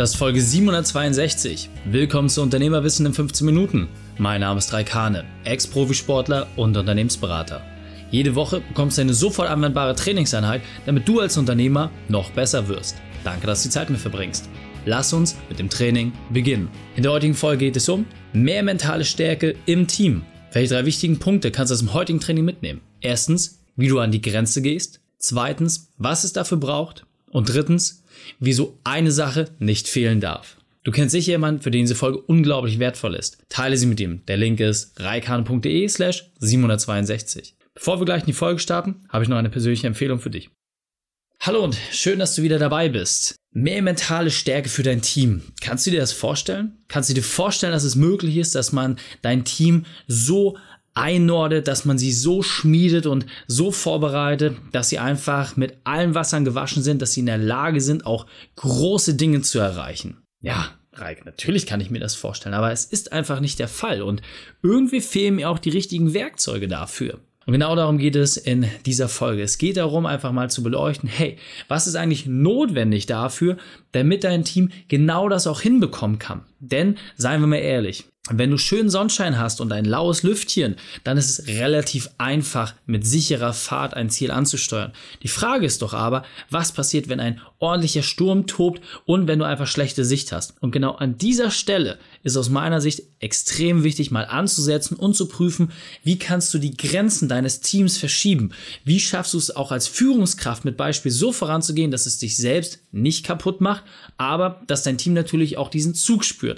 Das ist Folge 762. Willkommen zu Unternehmerwissen in 15 Minuten. Mein Name ist Raikane, Ex-Profisportler und Unternehmensberater. Jede Woche bekommst du eine sofort anwendbare Trainingseinheit, damit du als Unternehmer noch besser wirst. Danke, dass du die Zeit mit verbringst. Lass uns mit dem Training beginnen. In der heutigen Folge geht es um mehr mentale Stärke im Team. Welche drei wichtigen Punkte kannst du aus dem heutigen Training mitnehmen? Erstens, wie du an die Grenze gehst. Zweitens, was es dafür braucht. Und drittens, wieso eine Sache nicht fehlen darf. Du kennst sicher jemanden, für den diese Folge unglaublich wertvoll ist. Teile sie mit ihm. Der Link ist reikan.de slash 762. Bevor wir gleich in die Folge starten, habe ich noch eine persönliche Empfehlung für dich. Hallo und schön, dass du wieder dabei bist. Mehr mentale Stärke für dein Team. Kannst du dir das vorstellen? Kannst du dir vorstellen, dass es möglich ist, dass man dein Team so einnordet, dass man sie so schmiedet und so vorbereitet, dass sie einfach mit allen Wassern gewaschen sind, dass sie in der Lage sind, auch große Dinge zu erreichen. Ja, Reik, natürlich kann ich mir das vorstellen, aber es ist einfach nicht der Fall und irgendwie fehlen mir auch die richtigen Werkzeuge dafür. Und genau darum geht es in dieser Folge. Es geht darum, einfach mal zu beleuchten, hey, was ist eigentlich notwendig dafür, damit dein Team genau das auch hinbekommen kann? Denn, seien wir mal ehrlich, wenn du schön Sonnenschein hast und ein laues Lüftchen, dann ist es relativ einfach, mit sicherer Fahrt ein Ziel anzusteuern. Die Frage ist doch aber, was passiert, wenn ein ordentlicher Sturm tobt und wenn du einfach schlechte Sicht hast? Und genau an dieser Stelle ist aus meiner Sicht extrem wichtig, mal anzusetzen und zu prüfen, wie kannst du die Grenzen deines Teams verschieben? Wie schaffst du es auch als Führungskraft mit Beispiel so voranzugehen, dass es dich selbst nicht kaputt macht, aber dass dein Team natürlich auch diesen Zug spürt?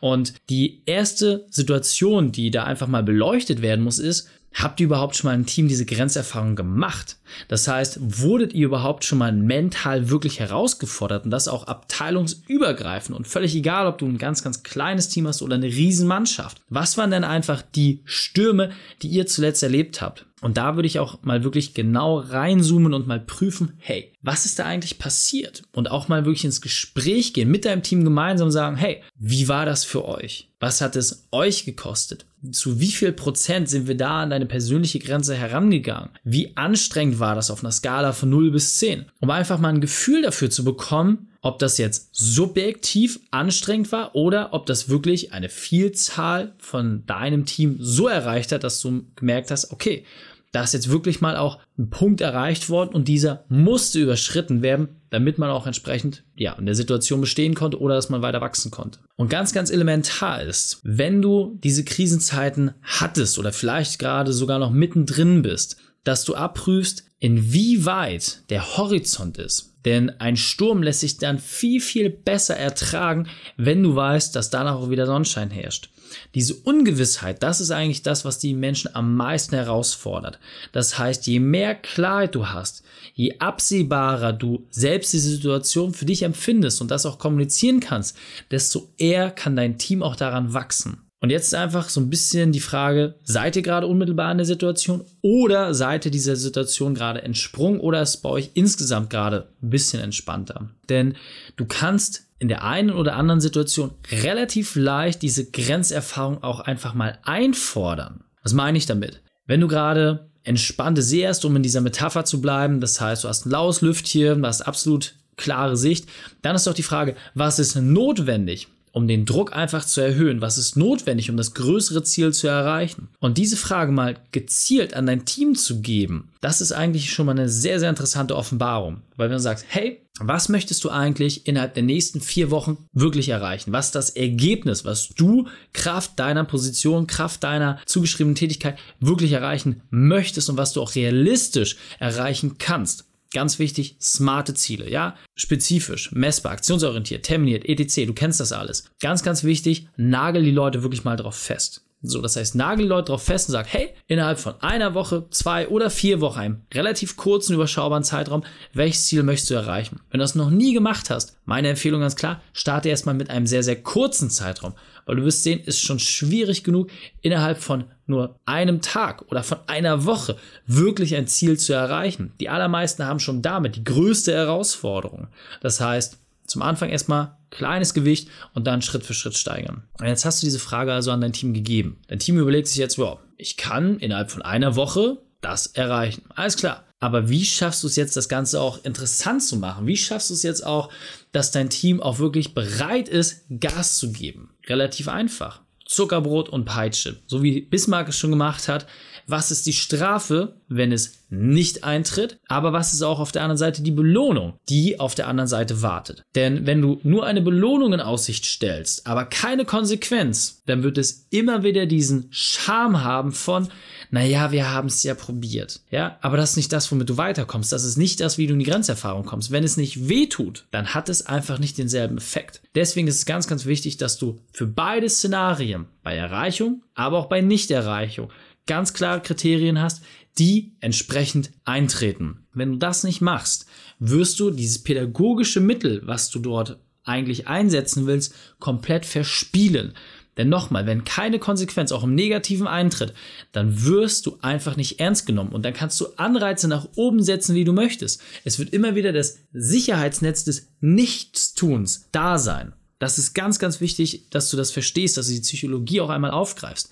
Und die erste Situation, die da einfach mal beleuchtet werden muss, ist, Habt ihr überhaupt schon mal im Team diese Grenzerfahrung gemacht? Das heißt, wurdet ihr überhaupt schon mal mental wirklich herausgefordert und das auch abteilungsübergreifend und völlig egal, ob du ein ganz, ganz kleines Team hast oder eine Riesenmannschaft. Was waren denn einfach die Stürme, die ihr zuletzt erlebt habt? Und da würde ich auch mal wirklich genau reinzoomen und mal prüfen, hey, was ist da eigentlich passiert? Und auch mal wirklich ins Gespräch gehen, mit deinem Team gemeinsam sagen, hey, wie war das für euch? Was hat es euch gekostet? Zu wie viel Prozent sind wir da an deine persönliche Grenze herangegangen? Wie anstrengend war das auf einer Skala von 0 bis 10? Um einfach mal ein Gefühl dafür zu bekommen, ob das jetzt subjektiv anstrengend war oder ob das wirklich eine Vielzahl von deinem Team so erreicht hat, dass du gemerkt hast, okay, da ist jetzt wirklich mal auch ein Punkt erreicht worden und dieser musste überschritten werden, damit man auch entsprechend ja, in der Situation bestehen konnte oder dass man weiter wachsen konnte. Und ganz, ganz elementar ist, wenn du diese Krisenzeiten hattest oder vielleicht gerade sogar noch mittendrin bist, dass du abprüfst, inwieweit der Horizont ist. Denn ein Sturm lässt sich dann viel, viel besser ertragen, wenn du weißt, dass danach auch wieder Sonnenschein herrscht. Diese Ungewissheit, das ist eigentlich das, was die Menschen am meisten herausfordert. Das heißt, je mehr Klarheit du hast, je absehbarer du selbst diese Situation für dich empfindest und das auch kommunizieren kannst, desto eher kann dein Team auch daran wachsen. Und jetzt ist einfach so ein bisschen die Frage, seid ihr gerade unmittelbar in der Situation oder seid ihr dieser Situation gerade entsprungen oder ist bei euch insgesamt gerade ein bisschen entspannter? Denn du kannst in der einen oder anderen Situation relativ leicht diese Grenzerfahrung auch einfach mal einfordern. Was meine ich damit? Wenn du gerade entspannte See hast, um in dieser Metapher zu bleiben, das heißt, du hast ein laues Lüftchen, du hast absolut klare Sicht, dann ist doch die Frage, was ist notwendig, um den Druck einfach zu erhöhen? Was ist notwendig, um das größere Ziel zu erreichen? Und diese Frage mal gezielt an dein Team zu geben, das ist eigentlich schon mal eine sehr, sehr interessante Offenbarung. Weil wenn du sagst, hey, was möchtest du eigentlich innerhalb der nächsten vier Wochen wirklich erreichen? Was ist das Ergebnis, was du Kraft deiner Position, Kraft deiner zugeschriebenen Tätigkeit wirklich erreichen möchtest und was du auch realistisch erreichen kannst? Ganz wichtig, smarte Ziele, ja? Spezifisch, messbar, aktionsorientiert, terminiert, etc. Du kennst das alles. Ganz, ganz wichtig, nagel die Leute wirklich mal drauf fest. So, das heißt, nagel Leute drauf fest und sag, hey, innerhalb von einer Woche, zwei oder vier Wochen, einem relativ kurzen, überschaubaren Zeitraum, welches Ziel möchtest du erreichen? Wenn du das noch nie gemacht hast, meine Empfehlung ganz klar, starte erstmal mit einem sehr, sehr kurzen Zeitraum. Weil du wirst sehen, ist schon schwierig genug, innerhalb von nur einem Tag oder von einer Woche wirklich ein Ziel zu erreichen. Die allermeisten haben schon damit die größte Herausforderung. Das heißt, zum Anfang erstmal kleines Gewicht und dann Schritt für Schritt steigern. Und jetzt hast du diese Frage also an dein Team gegeben. Dein Team überlegt sich jetzt, wow, ich kann innerhalb von einer Woche das erreichen. Alles klar. Aber wie schaffst du es jetzt, das Ganze auch interessant zu machen? Wie schaffst du es jetzt auch, dass dein Team auch wirklich bereit ist, Gas zu geben? Relativ einfach. Zuckerbrot und Peitsche. So wie Bismarck es schon gemacht hat. Was ist die Strafe, wenn es nicht eintritt? Aber was ist auch auf der anderen Seite die Belohnung, die auf der anderen Seite wartet? Denn wenn du nur eine Belohnung in Aussicht stellst, aber keine Konsequenz, dann wird es immer wieder diesen Charme haben von, naja, wir haben es ja probiert. Ja, aber das ist nicht das, womit du weiterkommst. Das ist nicht das, wie du in die Grenzerfahrung kommst. Wenn es nicht weh tut, dann hat es einfach nicht denselben Effekt. Deswegen ist es ganz, ganz wichtig, dass du für beide Szenarien, bei Erreichung, aber auch bei Nichterreichung, ganz klare Kriterien hast, die entsprechend eintreten. Wenn du das nicht machst, wirst du dieses pädagogische Mittel, was du dort eigentlich einsetzen willst, komplett verspielen. Denn nochmal, wenn keine Konsequenz auch im Negativen eintritt, dann wirst du einfach nicht ernst genommen und dann kannst du Anreize nach oben setzen, wie du möchtest. Es wird immer wieder das Sicherheitsnetz des Nichtstuns da sein. Das ist ganz, ganz wichtig, dass du das verstehst, dass du die Psychologie auch einmal aufgreifst.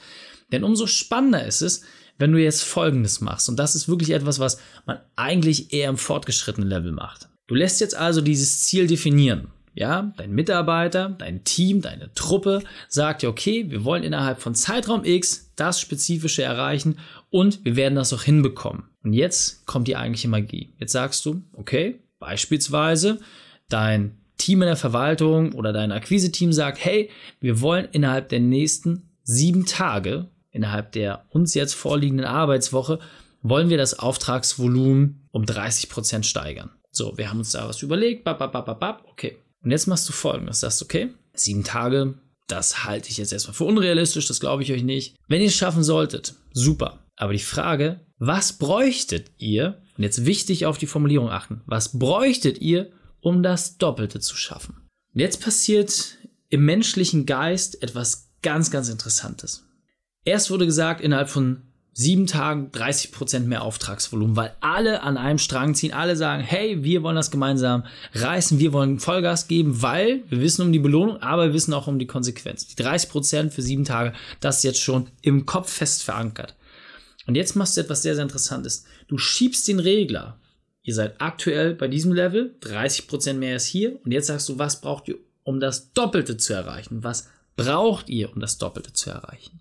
Denn umso spannender ist es, wenn du jetzt Folgendes machst. Und das ist wirklich etwas, was man eigentlich eher im fortgeschrittenen Level macht. Du lässt jetzt also dieses Ziel definieren. Ja, dein Mitarbeiter, dein Team, deine Truppe sagt ja, okay, wir wollen innerhalb von Zeitraum X das Spezifische erreichen und wir werden das auch hinbekommen. Und jetzt kommt die eigentliche Magie. Jetzt sagst du, okay, beispielsweise dein Team in der Verwaltung oder dein Akquise-Team sagt, hey, wir wollen innerhalb der nächsten sieben Tage, innerhalb der uns jetzt vorliegenden Arbeitswoche, wollen wir das Auftragsvolumen um 30 Prozent steigern. So, wir haben uns da was überlegt, bap, bap, bap, bap, okay. Und jetzt machst du folgendes, sagst, okay, sieben Tage, das halte ich jetzt erstmal für unrealistisch, das glaube ich euch nicht. Wenn ihr es schaffen solltet, super. Aber die Frage, was bräuchtet ihr, und jetzt wichtig auf die Formulierung achten, was bräuchtet ihr, um das Doppelte zu schaffen? Und jetzt passiert im menschlichen Geist etwas ganz, ganz Interessantes. Erst wurde gesagt, innerhalb von sieben Tagen 30 Prozent mehr Auftragsvolumen, weil alle an einem Strang ziehen, alle sagen, hey, wir wollen das gemeinsam reißen, wir wollen Vollgas geben, weil wir wissen um die Belohnung, aber wir wissen auch um die Konsequenz. Die 30 Prozent für sieben Tage, das ist jetzt schon im Kopf fest verankert. Und jetzt machst du etwas sehr, sehr Interessantes. Du schiebst den Regler. Ihr seid aktuell bei diesem Level, 30 Prozent mehr ist hier. Und jetzt sagst du, was braucht ihr, um das Doppelte zu erreichen? Was braucht ihr, um das Doppelte zu erreichen?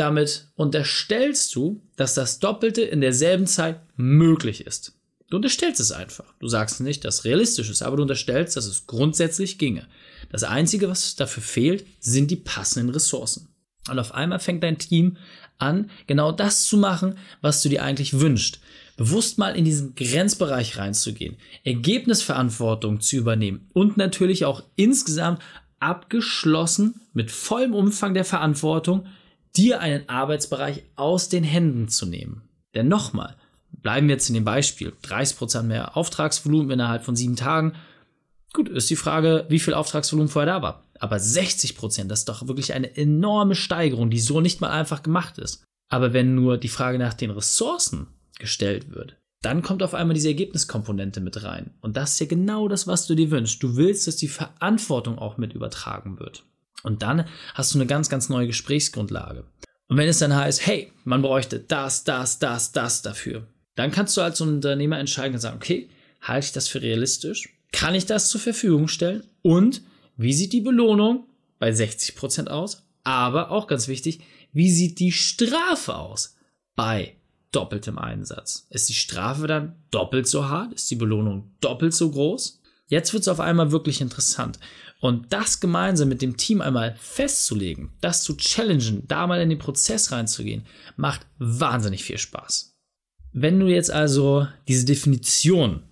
Damit unterstellst du, dass das Doppelte in derselben Zeit möglich ist. Du unterstellst es einfach. Du sagst nicht, dass es realistisch ist, aber du unterstellst, dass es grundsätzlich ginge. Das Einzige, was dafür fehlt, sind die passenden Ressourcen. Und auf einmal fängt dein Team an, genau das zu machen, was du dir eigentlich wünschst. Bewusst mal in diesen Grenzbereich reinzugehen, Ergebnisverantwortung zu übernehmen und natürlich auch insgesamt abgeschlossen mit vollem Umfang der Verantwortung dir einen Arbeitsbereich aus den Händen zu nehmen. Denn nochmal, bleiben wir jetzt in dem Beispiel, 30% mehr Auftragsvolumen innerhalb von sieben Tagen. Gut, ist die Frage, wie viel Auftragsvolumen vorher da war. Aber 60%, das ist doch wirklich eine enorme Steigerung, die so nicht mal einfach gemacht ist. Aber wenn nur die Frage nach den Ressourcen gestellt wird, dann kommt auf einmal diese Ergebniskomponente mit rein. Und das ist ja genau das, was du dir wünschst. Du willst, dass die Verantwortung auch mit übertragen wird. Und dann hast du eine ganz, ganz neue Gesprächsgrundlage. Und wenn es dann heißt, hey, man bräuchte das, das, das, das dafür, dann kannst du als Unternehmer entscheiden und sagen, okay, halte ich das für realistisch? Kann ich das zur Verfügung stellen? Und wie sieht die Belohnung bei 60% aus? Aber auch ganz wichtig, wie sieht die Strafe aus bei doppeltem Einsatz? Ist die Strafe dann doppelt so hart? Ist die Belohnung doppelt so groß? Jetzt wird es auf einmal wirklich interessant. Und das gemeinsam mit dem Team einmal festzulegen, das zu challengen, da mal in den Prozess reinzugehen, macht wahnsinnig viel Spaß. Wenn du jetzt also diese Definition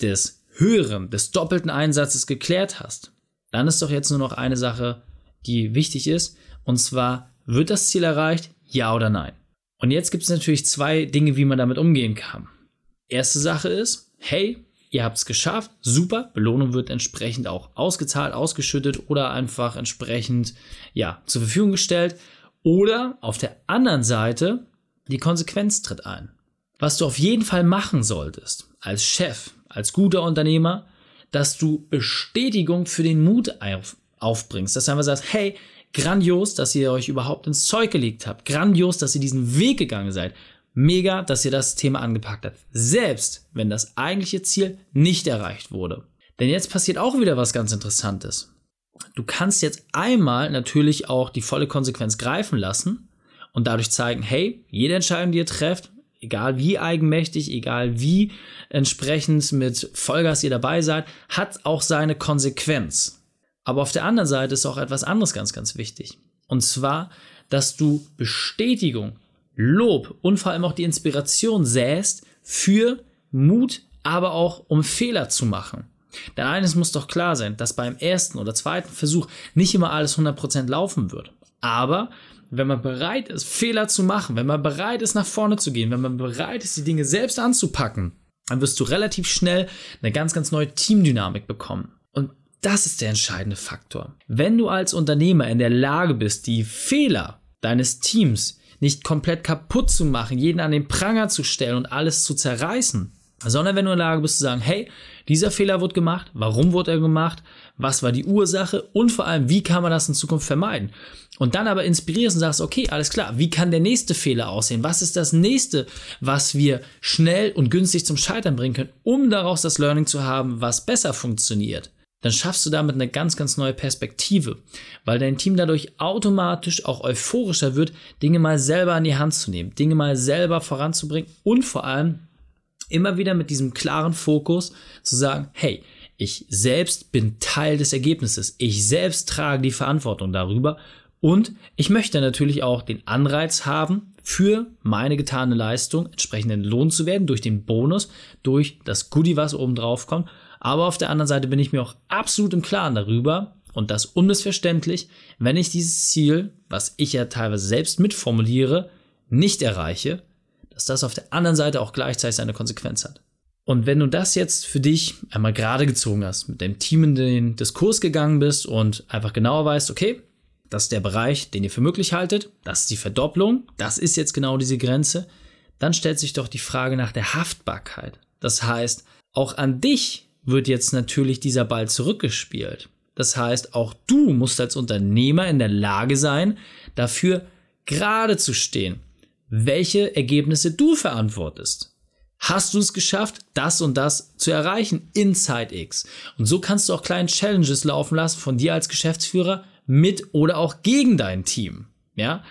des höheren, des doppelten Einsatzes geklärt hast, dann ist doch jetzt nur noch eine Sache, die wichtig ist, und zwar, wird das Ziel erreicht, ja oder nein? Und jetzt gibt es natürlich zwei Dinge, wie man damit umgehen kann. Erste Sache ist, hey, ihr habt es geschafft, super, Belohnung wird entsprechend auch ausgezahlt, ausgeschüttet oder einfach entsprechend ja, zur Verfügung gestellt. Oder auf der anderen Seite, die Konsequenz tritt ein. Was du auf jeden Fall machen solltest, als Chef, als guter Unternehmer, dass du Bestätigung für den Mut auf, aufbringst, dass du einfach sagst, hey, grandios, dass ihr euch überhaupt ins Zeug gelegt habt, grandios, dass ihr diesen Weg gegangen seid, Mega, dass ihr das Thema angepackt habt. Selbst wenn das eigentliche Ziel nicht erreicht wurde. Denn jetzt passiert auch wieder was ganz Interessantes. Du kannst jetzt einmal natürlich auch die volle Konsequenz greifen lassen und dadurch zeigen, hey, jede Entscheidung, die ihr trefft, egal wie eigenmächtig, egal wie entsprechend mit Vollgas ihr dabei seid, hat auch seine Konsequenz. Aber auf der anderen Seite ist auch etwas anderes ganz, ganz wichtig. Und zwar, dass du Bestätigung, Lob und vor allem auch die Inspiration säst für Mut, aber auch um Fehler zu machen. Denn eines muss doch klar sein, dass beim ersten oder zweiten Versuch nicht immer alles 100% laufen wird. Aber wenn man bereit ist, Fehler zu machen, wenn man bereit ist, nach vorne zu gehen, wenn man bereit ist, die Dinge selbst anzupacken, dann wirst du relativ schnell eine ganz, ganz neue Teamdynamik bekommen. Und das ist der entscheidende Faktor. Wenn du als Unternehmer in der Lage bist, die Fehler deines Teams nicht komplett kaputt zu machen, jeden an den Pranger zu stellen und alles zu zerreißen, sondern wenn du in der Lage bist zu sagen, hey, dieser Fehler wurde gemacht, warum wurde er gemacht, was war die Ursache und vor allem, wie kann man das in Zukunft vermeiden? Und dann aber inspirierst und sagst, okay, alles klar, wie kann der nächste Fehler aussehen? Was ist das nächste, was wir schnell und günstig zum Scheitern bringen können, um daraus das Learning zu haben, was besser funktioniert? Dann schaffst du damit eine ganz, ganz neue Perspektive, weil dein Team dadurch automatisch auch euphorischer wird, Dinge mal selber in die Hand zu nehmen, Dinge mal selber voranzubringen und vor allem immer wieder mit diesem klaren Fokus zu sagen, hey, ich selbst bin Teil des Ergebnisses. Ich selbst trage die Verantwortung darüber und ich möchte natürlich auch den Anreiz haben, für meine getane Leistung entsprechenden Lohn zu werden durch den Bonus, durch das Goodie, was oben drauf kommt. Aber auf der anderen Seite bin ich mir auch absolut im Klaren darüber und das unmissverständlich, wenn ich dieses Ziel, was ich ja teilweise selbst mitformuliere, nicht erreiche, dass das auf der anderen Seite auch gleichzeitig eine Konsequenz hat. Und wenn du das jetzt für dich einmal gerade gezogen hast, mit dem Team in den Diskurs gegangen bist und einfach genauer weißt, okay, das ist der Bereich, den ihr für möglich haltet, das ist die Verdopplung, das ist jetzt genau diese Grenze, dann stellt sich doch die Frage nach der Haftbarkeit. Das heißt, auch an dich wird jetzt natürlich dieser Ball zurückgespielt. Das heißt, auch du musst als Unternehmer in der Lage sein, dafür gerade zu stehen welche Ergebnisse du verantwortest. Hast du es geschafft, das und das zu erreichen in X? Und so kannst du auch kleine Challenges laufen lassen von dir als Geschäftsführer mit oder auch gegen dein Team. Ja,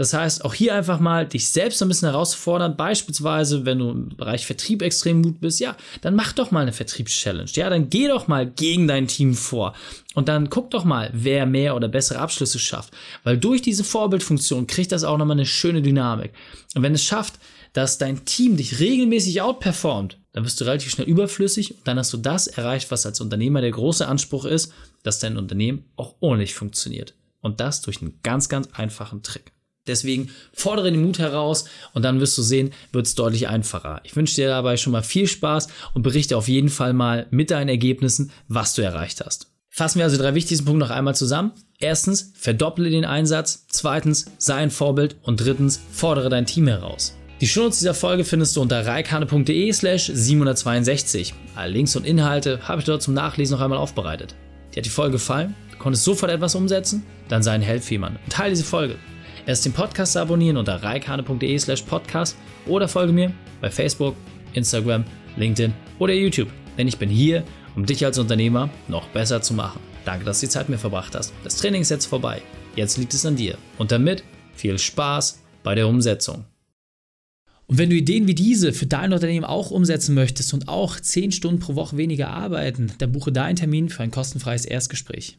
das heißt, auch hier einfach mal dich selbst ein bisschen herauszufordern. Beispielsweise, wenn du im Bereich Vertrieb extrem gut bist, ja, dann mach doch mal eine Vertriebschallenge. Ja, dann geh doch mal gegen dein Team vor. Und dann guck doch mal, wer mehr oder bessere Abschlüsse schafft. Weil durch diese Vorbildfunktion kriegt das auch nochmal eine schöne Dynamik. Und wenn es schafft, dass dein Team dich regelmäßig outperformt, dann wirst du relativ schnell überflüssig und dann hast du das erreicht, was als Unternehmer der große Anspruch ist, dass dein Unternehmen auch ordentlich funktioniert. Und das durch einen ganz, ganz einfachen Trick. Deswegen fordere den Mut heraus und dann wirst du sehen, wird es deutlich einfacher. Ich wünsche dir dabei schon mal viel Spaß und berichte auf jeden Fall mal mit deinen Ergebnissen, was du erreicht hast. Fassen wir also die drei wichtigsten Punkte noch einmal zusammen. Erstens, verdopple den Einsatz. Zweitens, sei ein Vorbild. Und drittens, fordere dein Team heraus. Die Shownotes dieser Folge findest du unter reikane.de slash 762. Alle Links und Inhalte habe ich dort zum Nachlesen noch einmal aufbereitet. Dir hat die Folge gefallen? Du konntest sofort etwas umsetzen? Dann sei ein Held für jemanden und teile diese Folge. Erst den Podcast abonnieren unter reikane.de slash podcast oder folge mir bei Facebook, Instagram, LinkedIn oder YouTube. Denn ich bin hier, um dich als Unternehmer noch besser zu machen. Danke, dass du die Zeit mit mir verbracht hast. Das Training ist jetzt vorbei. Jetzt liegt es an dir. Und damit viel Spaß bei der Umsetzung. Und wenn du Ideen wie diese für dein Unternehmen auch umsetzen möchtest und auch 10 Stunden pro Woche weniger arbeiten, dann buche deinen Termin für ein kostenfreies Erstgespräch.